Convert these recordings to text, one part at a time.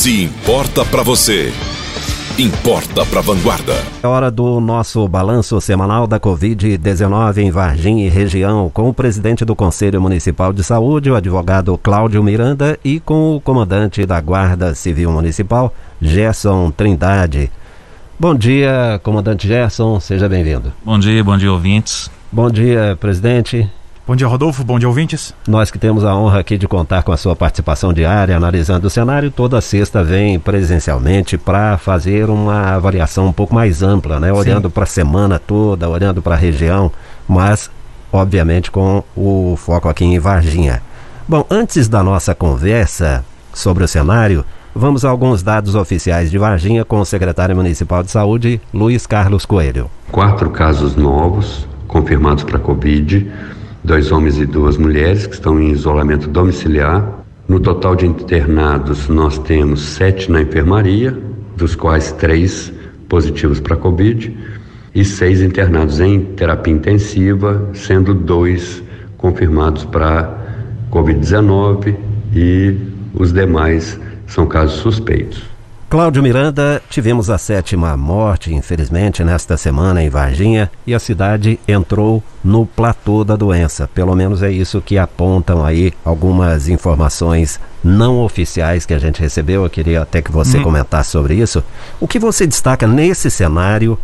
Se importa para você, importa para Vanguarda. É hora do nosso balanço semanal da Covid-19 em Varginha e região, com o presidente do Conselho Municipal de Saúde, o advogado Cláudio Miranda, e com o comandante da Guarda Civil Municipal, Gerson Trindade. Bom dia, comandante Gerson, seja bem-vindo. Bom dia, bom dia, ouvintes. Bom dia, presidente. Bom dia, Rodolfo. Bom dia, ouvintes. Nós que temos a honra aqui de contar com a sua participação diária, analisando o cenário, toda sexta vem presencialmente para fazer uma avaliação um pouco mais ampla, né? Olhando para a semana toda, olhando para a região, mas obviamente com o foco aqui em Varginha. Bom, antes da nossa conversa sobre o cenário, vamos a alguns dados oficiais de Varginha com o secretário municipal de saúde, Luiz Carlos Coelho. Quatro casos novos confirmados para Covid dois homens e duas mulheres que estão em isolamento domiciliar. No total de internados, nós temos sete na enfermaria, dos quais três positivos para Covid, e seis internados em terapia intensiva, sendo dois confirmados para Covid-19 e os demais são casos suspeitos. Cláudio Miranda, tivemos a sétima morte, infelizmente, nesta semana em Varginha e a cidade entrou no platô da doença. Pelo menos é isso que apontam aí algumas informações não oficiais que a gente recebeu. Eu queria até que você uhum. comentasse sobre isso. O que você destaca nesse cenário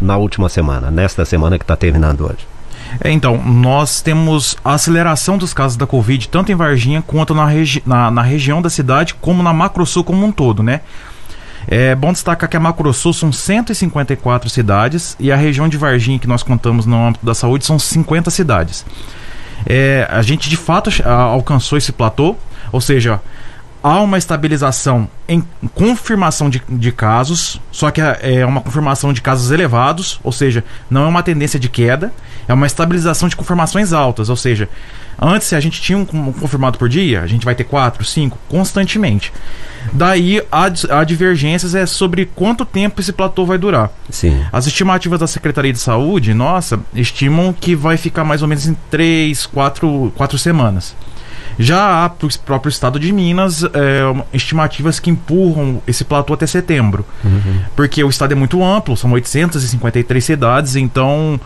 na última semana, nesta semana que está terminando hoje? É, então, nós temos a aceleração dos casos da Covid, tanto em Varginha quanto na, regi na, na região da cidade, como na Macrosul como um todo, né? É bom destacar que a Macrosul são 154 cidades e a região de Varginha que nós contamos no âmbito da saúde são 50 cidades. É, a gente de fato alcançou esse platô, ou seja, há uma estabilização em confirmação de, de casos, só que é uma confirmação de casos elevados, ou seja, não é uma tendência de queda, é uma estabilização de confirmações altas, ou seja, antes se a gente tinha um confirmado por dia, a gente vai ter quatro, cinco, constantemente. Daí a, a divergências é sobre quanto tempo esse platô vai durar. Sim. As estimativas da Secretaria de Saúde, nossa, estimam que vai ficar mais ou menos em três, quatro, quatro semanas. Já há para o próprio estado de Minas é, estimativas que empurram esse platô até setembro. Uhum. Porque o estado é muito amplo, são 853 cidades, então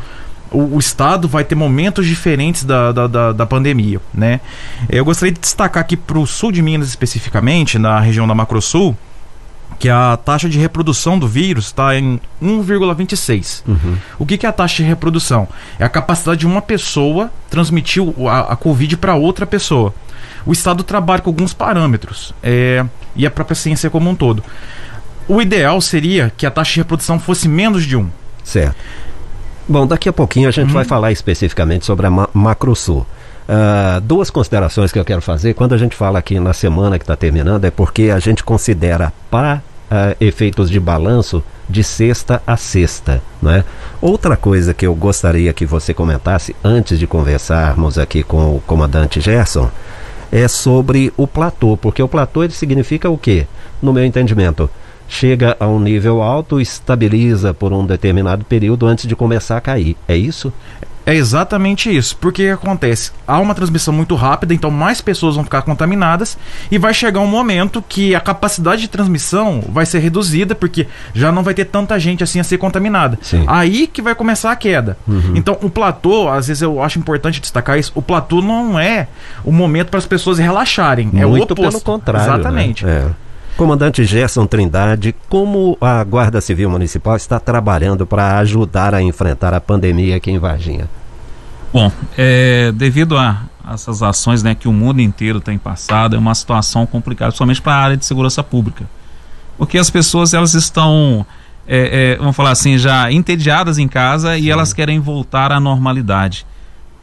o, o, Estado vai ter momentos diferentes da, da, da, da pandemia, né? Eu gostaria de destacar aqui para o sul de Minas especificamente, na região da Macrosul, que a taxa de reprodução do vírus está em 1,26. Uhum. O que, que, é a taxa de reprodução? É a capacidade de uma pessoa transmitir a, a Covid para outra pessoa. O Estado trabalha com alguns parâmetros é, e a própria ciência como um todo. O ideal seria que a taxa de reprodução fosse menos de 1. Certo. Bom, daqui a pouquinho a gente uhum. vai falar especificamente sobre a Ma Macrosul. Uh, duas considerações que eu quero fazer. Quando a gente fala aqui na semana que está terminando, é porque a gente considera para uh, efeitos de balanço de sexta a sexta. Né? Outra coisa que eu gostaria que você comentasse antes de conversarmos aqui com o comandante Gerson é sobre o platô, porque o platô ele significa o quê? No meu entendimento, chega a um nível alto, estabiliza por um determinado período antes de começar a cair. É isso? É exatamente isso. Porque acontece? Há uma transmissão muito rápida, então mais pessoas vão ficar contaminadas e vai chegar um momento que a capacidade de transmissão vai ser reduzida, porque já não vai ter tanta gente assim a ser contaminada. Sim. Aí que vai começar a queda. Uhum. Então, o platô, às vezes eu acho importante destacar isso, o platô não é o momento para as pessoas relaxarem. Muito é o oposto. pelo contrário. Né? Exatamente. Né? É. Comandante Gerson Trindade, como a Guarda Civil Municipal está trabalhando para ajudar a enfrentar a pandemia aqui em Varginha? Bom, é, devido a essas ações né, que o mundo inteiro tem passado, é uma situação complicada, somente para a área de segurança pública. Porque as pessoas elas estão, é, é, vamos falar assim, já entediadas em casa Sim. e elas querem voltar à normalidade.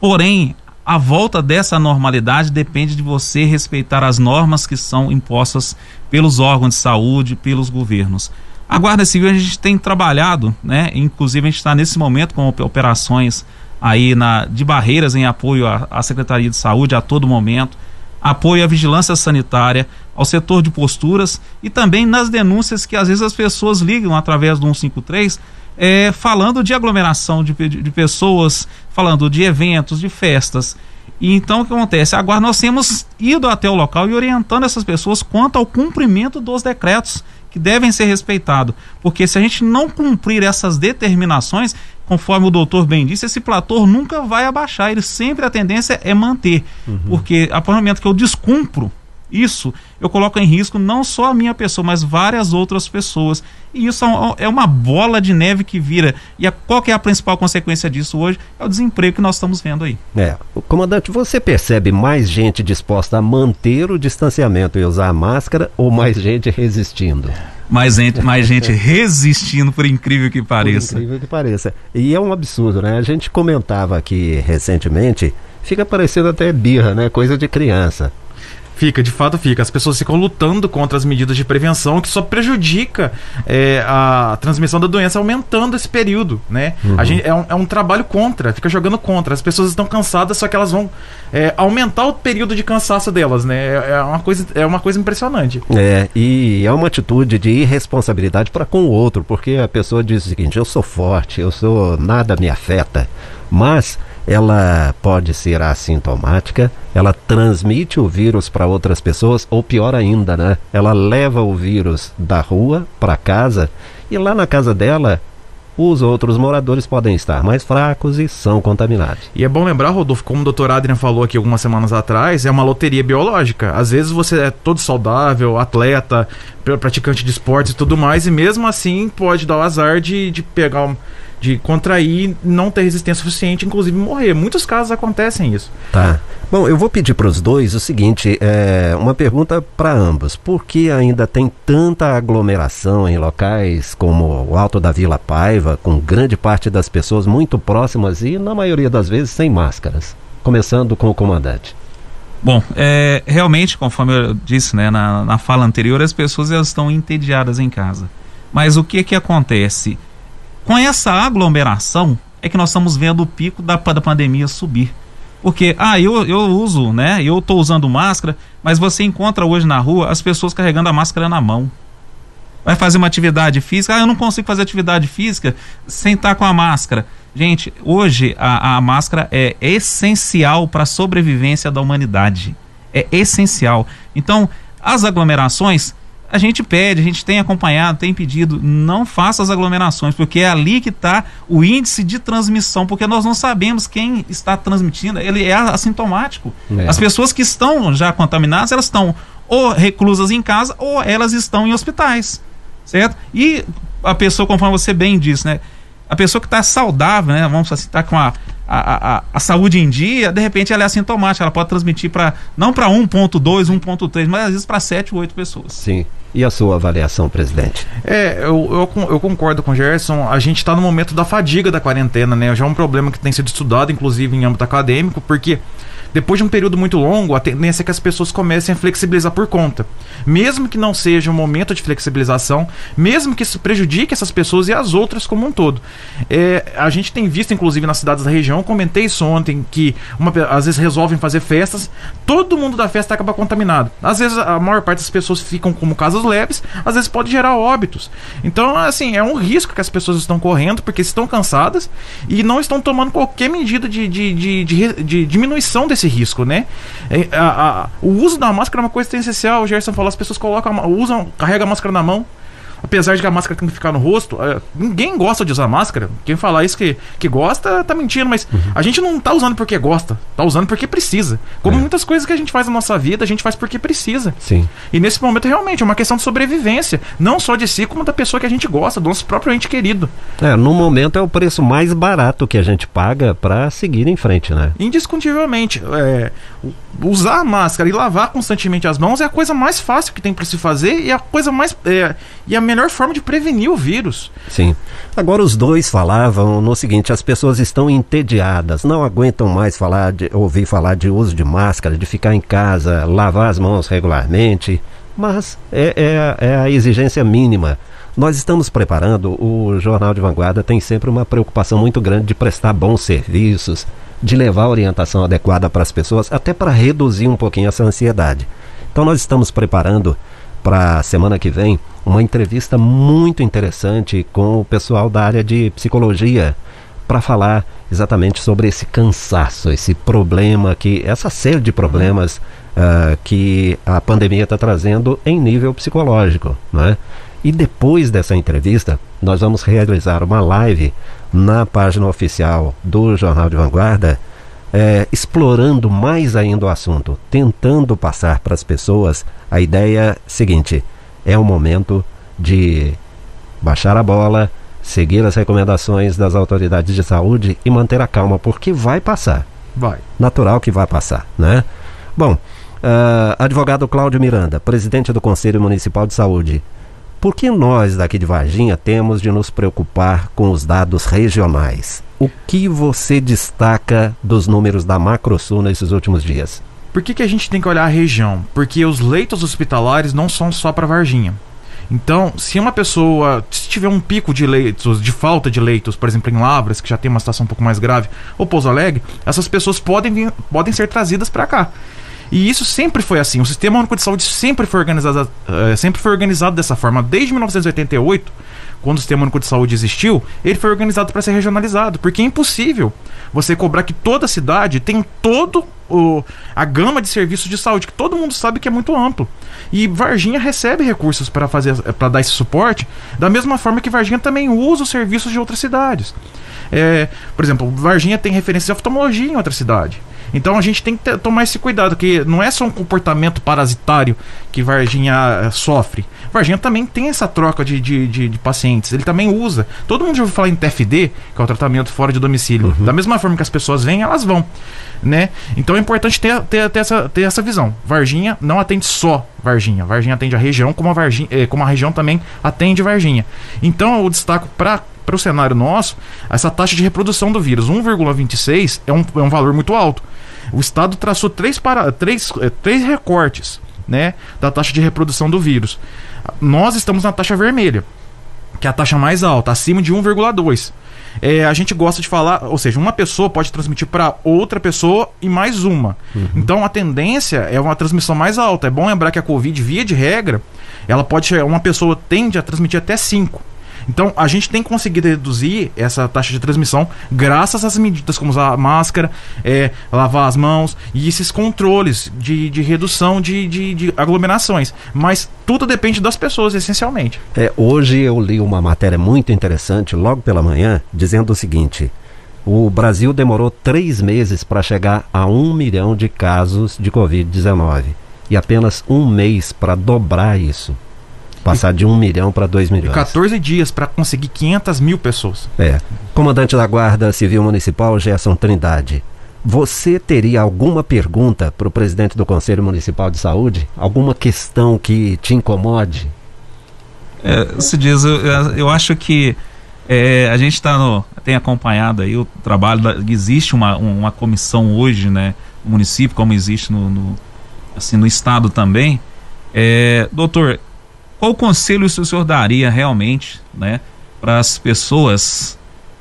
Porém, a volta dessa normalidade depende de você respeitar as normas que são impostas pelos órgãos de saúde, pelos governos. A Guarda Civil a gente tem trabalhado, né? Inclusive a gente está nesse momento com operações aí na, de barreiras em apoio à, à Secretaria de Saúde a todo momento, apoio à vigilância sanitária, ao setor de posturas e também nas denúncias que às vezes as pessoas ligam através do 153 é, falando de aglomeração de, de, de pessoas, falando de eventos, de festas. E então o que acontece? Agora nós temos ido até o local e orientando essas pessoas quanto ao cumprimento dos decretos que devem ser respeitados. Porque se a gente não cumprir essas determinações, conforme o doutor bem disse, esse platô nunca vai abaixar, ele sempre a tendência é manter. Uhum. Porque a partir do momento que eu descumpro isso, eu coloco em risco não só a minha pessoa, mas várias outras pessoas. E isso é uma bola de neve que vira. E a, qual é a principal consequência disso hoje? É o desemprego que nós estamos vendo aí. É. Comandante, você percebe mais gente disposta a manter o distanciamento e usar a máscara ou mais gente resistindo? mais gente, mais gente resistindo, por incrível que pareça. Por incrível que pareça. E é um absurdo, né? A gente comentava aqui recentemente, fica parecendo até birra, né? Coisa de criança. Fica, de fato fica. As pessoas ficam lutando contra as medidas de prevenção que só prejudica é, a transmissão da doença, aumentando esse período, né? Uhum. A gente, é, um, é um trabalho contra, fica jogando contra. As pessoas estão cansadas, só que elas vão é, aumentar o período de cansaço delas, né? É, é, uma coisa, é uma coisa impressionante. É, e é uma atitude de irresponsabilidade para com o outro, porque a pessoa diz o seguinte: eu sou forte, eu sou. nada me afeta. Mas ela pode ser assintomática, ela transmite o vírus para outras pessoas, ou pior ainda, né? Ela leva o vírus da rua para casa e lá na casa dela os outros moradores podem estar mais fracos e são contaminados. E é bom lembrar, Rodolfo, como o doutor Adrian falou aqui algumas semanas atrás, é uma loteria biológica. Às vezes você é todo saudável, atleta, praticante de esportes e tudo mais, e mesmo assim pode dar o azar de, de pegar um de contrair, não ter resistência suficiente, inclusive morrer. Muitos casos acontecem isso. Tá. Bom, eu vou pedir para os dois o seguinte, é, uma pergunta para ambos. Por que ainda tem tanta aglomeração em locais como o Alto da Vila Paiva, com grande parte das pessoas muito próximas e, na maioria das vezes, sem máscaras? Começando com o comandante. Bom, é, realmente, conforme eu disse né, na, na fala anterior, as pessoas elas estão entediadas em casa. Mas o que que acontece? Com essa aglomeração é que nós estamos vendo o pico da, da pandemia subir. Porque, ah, eu, eu uso, né? Eu estou usando máscara, mas você encontra hoje na rua as pessoas carregando a máscara na mão. Vai fazer uma atividade física, ah, eu não consigo fazer atividade física sem estar com a máscara. Gente, hoje a, a máscara é essencial para a sobrevivência da humanidade. É essencial. Então, as aglomerações a gente pede, a gente tem acompanhado, tem pedido, não faça as aglomerações, porque é ali que está o índice de transmissão, porque nós não sabemos quem está transmitindo, ele é assintomático. É. As pessoas que estão já contaminadas, elas estão ou reclusas em casa ou elas estão em hospitais, certo? E a pessoa, conforme você bem disse, né? A pessoa que está saudável, né? Vamos assim, tá com a, a, a, a, saúde em dia, de repente ela é assintomática, ela pode transmitir para não para 1.2, 1.3, mas às vezes para 7 ou 8 pessoas. Sim. E a sua avaliação, presidente? É, eu, eu, eu concordo com o Gerson. A gente está no momento da fadiga da quarentena, né? Já é um problema que tem sido estudado, inclusive em âmbito acadêmico, porque depois de um período muito longo, a tendência é que as pessoas comecem a flexibilizar por conta. Mesmo que não seja um momento de flexibilização, mesmo que isso prejudique essas pessoas e as outras como um todo. É, a gente tem visto, inclusive, nas cidades da região, comentei isso ontem, que uma, às vezes resolvem fazer festas, todo mundo da festa acaba contaminado. Às vezes a maior parte das pessoas ficam como casos leves, às vezes pode gerar óbitos. Então, assim, é um risco que as pessoas estão correndo, porque estão cansadas e não estão tomando qualquer medida de, de, de, de, de diminuição desse esse risco, né? É, a, a, o uso da máscara é uma coisa essencial. O Gerson falou, as pessoas colocam, usam, carregam a máscara na mão apesar de que a máscara tem que ficar no rosto, é, ninguém gosta de usar máscara. Quem falar isso que, que gosta, tá mentindo, mas uhum. a gente não tá usando porque gosta, tá usando porque precisa. Como é. muitas coisas que a gente faz na nossa vida, a gente faz porque precisa. Sim. E nesse momento, realmente, é uma questão de sobrevivência. Não só de si, como da pessoa que a gente gosta, do nosso próprio ente querido. É, no momento é o preço mais barato que a gente paga para seguir em frente, né? Indiscutivelmente. É, usar a máscara e lavar constantemente as mãos é a coisa mais fácil que tem para se fazer e a coisa mais. É, e a melhor forma de prevenir o vírus. Sim. Agora os dois falavam no seguinte: as pessoas estão entediadas, não aguentam mais falar de, ouvir falar de uso de máscara, de ficar em casa, lavar as mãos regularmente. Mas é, é, é a exigência mínima. Nós estamos preparando, o Jornal de Vanguarda tem sempre uma preocupação muito grande de prestar bons serviços, de levar a orientação adequada para as pessoas, até para reduzir um pouquinho essa ansiedade. Então nós estamos preparando para a semana que vem uma entrevista muito interessante com o pessoal da área de psicologia para falar exatamente sobre esse cansaço, esse problema que, essa série de problemas uh, que a pandemia está trazendo em nível psicológico, né? E depois dessa entrevista, nós vamos realizar uma live na página oficial do Jornal de Vanguarda, é, explorando mais ainda o assunto, tentando passar para as pessoas a ideia seguinte: é o momento de baixar a bola, seguir as recomendações das autoridades de saúde e manter a calma, porque vai passar. Vai. Natural que vai passar, né? Bom, uh, advogado Cláudio Miranda, presidente do Conselho Municipal de Saúde. Por que nós daqui de Varginha temos de nos preocupar com os dados regionais? O que você destaca dos números da Macrosul nesses últimos dias? Por que, que a gente tem que olhar a região? Porque os leitos hospitalares não são só para Varginha. Então, se uma pessoa se tiver um pico de leitos, de falta de leitos, por exemplo, em Lavras, que já tem uma situação um pouco mais grave, ou Pouso Alegre, essas pessoas podem, vir, podem ser trazidas para cá. E isso sempre foi assim. O Sistema Único de Saúde sempre foi organizado, uh, sempre foi organizado dessa forma. Desde 1988, quando o Sistema Único de Saúde existiu, ele foi organizado para ser regionalizado, porque é impossível você cobrar que toda cidade tem todo o, a gama de serviços de saúde, que todo mundo sabe que é muito amplo. E Varginha recebe recursos para fazer para dar esse suporte, da mesma forma que Varginha também usa os serviços de outras cidades. É, por exemplo, Varginha tem referência de oftalmologia em outra cidade. Então a gente tem que ter, tomar esse cuidado, que não é só um comportamento parasitário que Varginha eh, sofre. Varginha também tem essa troca de, de, de, de, pacientes. Ele também usa. Todo mundo já ouviu falar em TFD, que é o tratamento fora de domicílio. Uhum. Da mesma forma que as pessoas vêm, elas vão. Né? Então é importante ter, ter, ter, essa, ter essa visão. Varginha não atende só Varginha. Varginha atende a região, como a, Varginha, eh, como a região também atende Varginha. Então eu destaco para para o cenário nosso, essa taxa de reprodução do vírus, 1,26, é um, é um valor muito alto. O Estado traçou três, para, três, eh, três recortes né, da taxa de reprodução do vírus. Nós estamos na taxa vermelha, que é a taxa mais alta, acima de 1,2. É, a gente gosta de falar, ou seja, uma pessoa pode transmitir para outra pessoa e mais uma. Uhum. Então a tendência é uma transmissão mais alta. É bom lembrar que a Covid, via de regra, ela pode uma pessoa tende a transmitir até 5. Então, a gente tem conseguido reduzir essa taxa de transmissão graças às medidas como usar máscara, é, lavar as mãos e esses controles de, de redução de, de, de aglomerações. Mas tudo depende das pessoas, essencialmente. É, hoje eu li uma matéria muito interessante, logo pela manhã, dizendo o seguinte. O Brasil demorou três meses para chegar a um milhão de casos de Covid-19 e apenas um mês para dobrar isso. Passar de 1 milhão para 2 milhões. 14 dias para conseguir 500 mil pessoas. É. Comandante da Guarda Civil Municipal, Gerson Trindade. Você teria alguma pergunta para o presidente do Conselho Municipal de Saúde? Alguma questão que te incomode? É, se diz, eu, eu acho que é, a gente está no, tem acompanhado aí o trabalho da, existe uma, uma comissão hoje, né, no município como existe no, no assim no estado também. É, doutor, qual conselho o senhor daria realmente, né, para as pessoas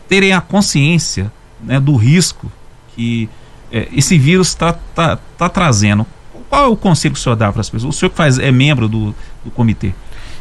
terem a consciência, né, do risco que é, esse vírus está tá, tá trazendo? Qual é o conselho que o senhor dá para as pessoas? O senhor que faz, é membro do, do comitê?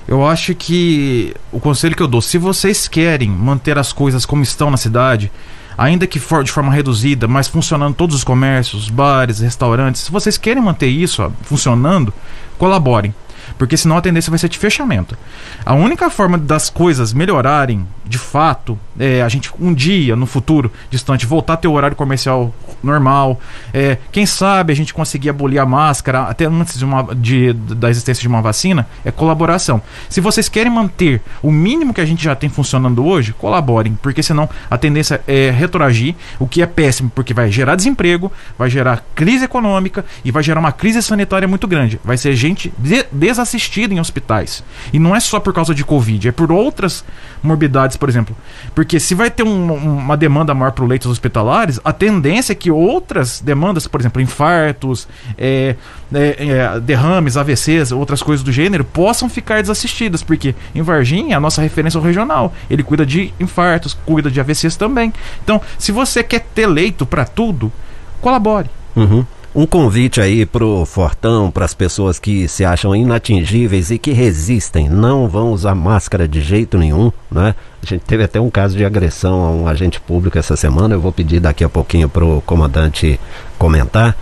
Eu acho que o conselho que eu dou, se vocês querem manter as coisas como estão na cidade, ainda que for de forma reduzida, mas funcionando todos os comércios, bares, restaurantes, se vocês querem manter isso ó, funcionando, colaborem porque senão a tendência vai ser de fechamento. A única forma das coisas melhorarem de fato é a gente um dia no futuro distante voltar a ter o horário comercial normal. É, quem sabe a gente conseguir abolir a máscara até antes de uma, de, da existência de uma vacina é colaboração. Se vocês querem manter o mínimo que a gente já tem funcionando hoje, colaborem, porque senão a tendência é retroagir, o que é péssimo, porque vai gerar desemprego, vai gerar crise econômica e vai gerar uma crise sanitária muito grande. Vai ser gente de, desassistida em hospitais. E não é só por causa de Covid, é por outras morbidades, por exemplo. Porque se vai ter um, uma demanda maior para leitos hospitalares, a tendência é que outras demandas, por exemplo, infartos, é, é, é, derrames, AVCs, outras coisas do gênero, possam ficar desassistidas. Porque em Varginha, a nossa referência é regional. Ele cuida de infartos, cuida de AVCs também. Então, se você quer ter leito para tudo, colabore. Uhum. Um convite aí pro Fortão, para as pessoas que se acham inatingíveis e que resistem, não vão usar máscara de jeito nenhum, né? A gente teve até um caso de agressão a um agente público essa semana, eu vou pedir daqui a pouquinho pro comandante comentar,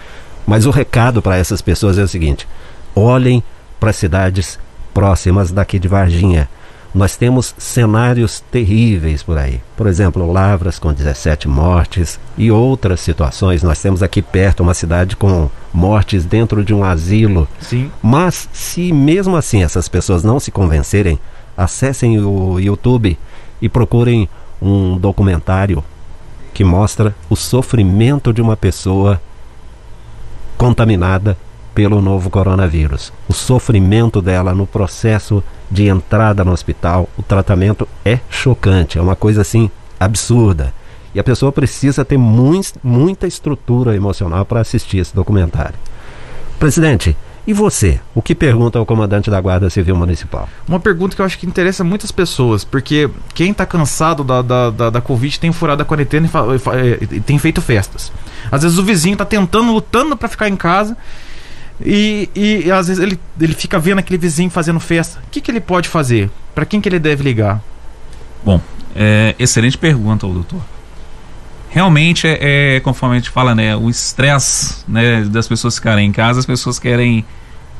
mas o recado para essas pessoas é o seguinte: olhem para cidades próximas daqui de Varginha nós temos cenários terríveis por aí. Por exemplo, Lavras com 17 mortes e outras situações. Nós temos aqui perto uma cidade com mortes dentro de um asilo. Sim. Mas se mesmo assim essas pessoas não se convencerem, acessem o YouTube e procurem um documentário que mostra o sofrimento de uma pessoa contaminada pelo novo coronavírus. O sofrimento dela no processo de entrada no hospital, o tratamento é chocante, é uma coisa assim absurda. E a pessoa precisa ter muito, muita estrutura emocional para assistir esse documentário. Presidente, e você? O que pergunta ao comandante da Guarda Civil Municipal? Uma pergunta que eu acho que interessa muitas pessoas, porque quem está cansado da, da, da, da, Covid tem furado a quarentena e, e, tem feito festas. Às vezes o vizinho está tentando, lutando para ficar em casa e, e, às vezes ele, ele fica vendo aquele vizinho fazendo festa. O que, que ele pode fazer? Para quem que ele deve ligar? Bom, é, excelente pergunta, doutor. Realmente é, é, conforme a gente fala, né, o estresse né, das pessoas ficarem em casa, as pessoas querem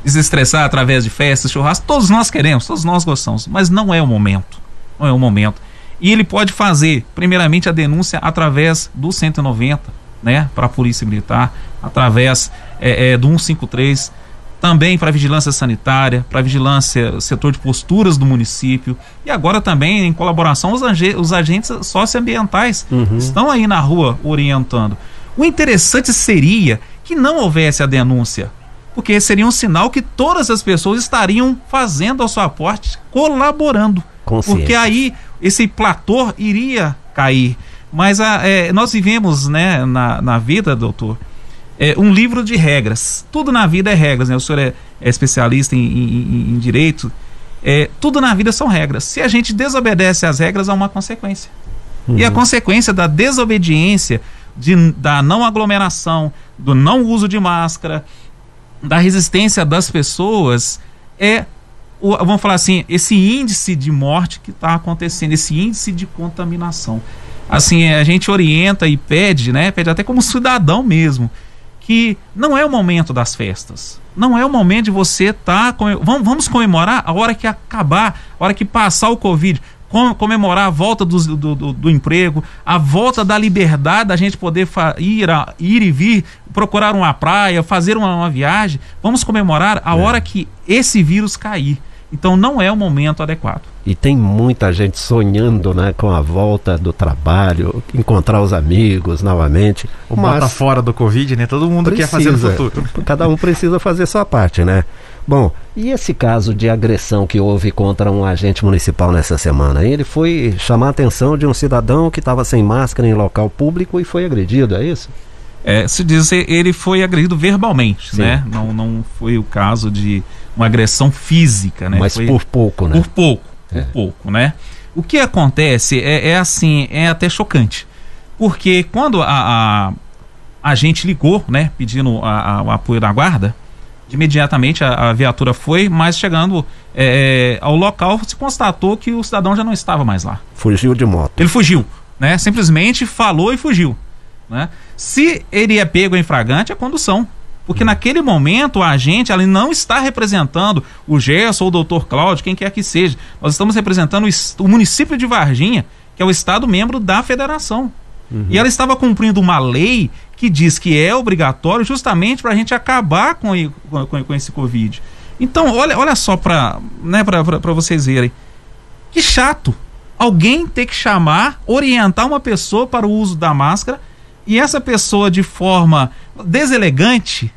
desestressar através de festas, churrascos, todos nós queremos, todos nós gostamos, mas não é o momento. Não é o momento. E ele pode fazer, primeiramente, a denúncia através do 190, né, para a Polícia Militar, através é, é, do 153, também para a vigilância sanitária, para a vigilância, setor de posturas do município e agora também em colaboração os, os agentes socioambientais uhum. estão aí na rua orientando. O interessante seria que não houvesse a denúncia, porque seria um sinal que todas as pessoas estariam fazendo a sua parte, colaborando. Porque aí esse platô iria cair. Mas a, ah, é, nós vivemos né, na, na vida, doutor, é, um livro de regras. Tudo na vida é regras, né? O senhor é, é especialista em, em, em direito. É, tudo na vida são regras. Se a gente desobedece às regras, há uma consequência. Uhum. E a uhum. consequência da desobediência, de, da não aglomeração, do não uso de máscara, da resistência das pessoas, é, o, vamos falar assim, esse índice de morte que está acontecendo, esse índice de contaminação. Assim, a gente orienta e pede, né? Pede até como cidadão mesmo que não é o momento das festas. Não é o momento de você estar. Tá, vamos comemorar a hora que acabar, a hora que passar o Covid. Comemorar a volta do, do, do, do emprego, a volta da liberdade da gente poder ir, a, ir e vir, procurar uma praia, fazer uma, uma viagem. Vamos comemorar a é. hora que esse vírus cair. Então não é o momento adequado. E tem muita gente sonhando né, com a volta do trabalho, encontrar os amigos novamente. O mas bota fora do Covid, né? Todo mundo precisa, quer fazer no futuro. Cada um precisa fazer sua parte, né? Bom, e esse caso de agressão que houve contra um agente municipal nessa semana? Ele foi chamar a atenção de um cidadão que estava sem máscara em local público e foi agredido, é isso? É, se diz ele foi agredido verbalmente, Sim. né? Não, não foi o caso de uma agressão física, né? Mas Foi por pouco, né? Por pouco, é. por pouco, né? O que acontece é, é, assim, é até chocante. Porque quando a, a, a gente ligou, né, pedindo a, a, o apoio da guarda, imediatamente a, a viatura foi, mas chegando é, é, ao local se constatou que o cidadão já não estava mais lá. Fugiu de moto. Ele fugiu, né? Simplesmente falou e fugiu. Né? Se ele é pego em fragante, é condução. Porque naquele momento a gente ali não está representando o Gerson ou o doutor Cláudio, quem quer que seja. Nós estamos representando o, o município de Varginha, que é o estado membro da federação. Uhum. E ela estava cumprindo uma lei que diz que é obrigatório justamente para a gente acabar com, com, com, esse Covid. Então, olha, olha só para né, vocês verem. Que chato alguém ter que chamar, orientar uma pessoa para o uso da máscara e essa pessoa de forma deselegante,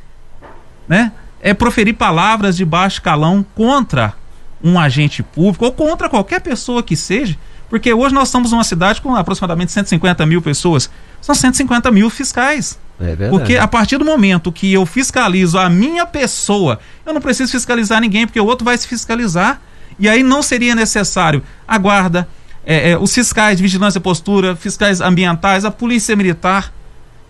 né, é proferir palavras de baixo calão contra um agente público ou contra qualquer pessoa que seja, porque hoje nós estamos numa cidade com aproximadamente 150 mil pessoas, são 150 mil fiscais. É porque a partir do momento que eu fiscalizo a minha pessoa, eu não preciso fiscalizar ninguém, porque o outro vai se fiscalizar. E aí não seria necessário a guarda, é, é, os fiscais de vigilância e postura, fiscais ambientais, a polícia militar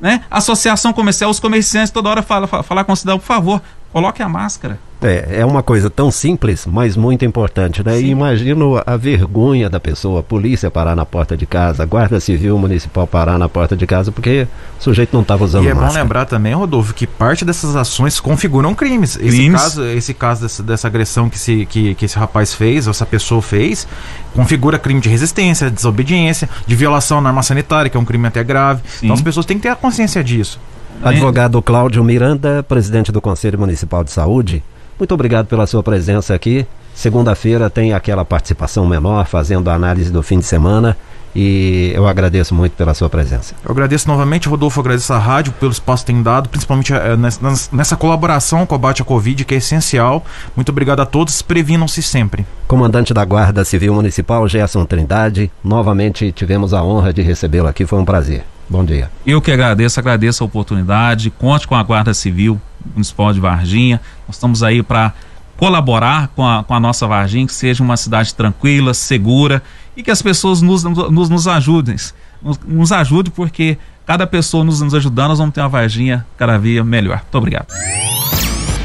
né? Associação comercial, os comerciantes toda hora falam fala, fala com o cidadão, por favor, coloque a máscara. É, é uma coisa tão simples, mas muito importante, né? E imagino a vergonha da pessoa, a polícia parar na porta de casa, a guarda civil municipal parar na porta de casa, porque o sujeito não estava usando E é máscara. bom lembrar também, Rodolfo, que parte dessas ações configuram crimes. Esse Crimes. caso, esse caso dessa, dessa agressão que esse, que, que esse rapaz fez, ou essa pessoa fez, configura crime de resistência, desobediência, de violação à norma sanitária, que é um crime até grave. Então as pessoas têm que ter a consciência disso. Advogado Cláudio Miranda, presidente do Conselho Municipal de Saúde, muito obrigado pela sua presença aqui. Segunda-feira tem aquela participação menor, fazendo a análise do fim de semana. E eu agradeço muito pela sua presença. Eu agradeço novamente, Rodolfo, agradeço a rádio pelo espaço que tem dado, principalmente eh, nessa, nessa colaboração com o combate à Covid, que é essencial. Muito obrigado a todos, previnam-se sempre. Comandante da Guarda Civil Municipal, Gerson Trindade, novamente tivemos a honra de recebê-lo aqui, foi um prazer. Bom dia. Eu que agradeço, agradeço a oportunidade. Conte com a Guarda Civil Municipal de Varginha. Nós estamos aí para colaborar com a, com a nossa Varginha, que seja uma cidade tranquila, segura e que as pessoas nos, nos, nos ajudem. Nos, nos ajude, porque cada pessoa nos, nos ajudando, nós vamos ter uma Varginha cada vez melhor. Muito obrigado.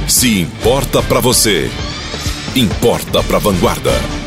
Se importa para você, importa para Vanguarda.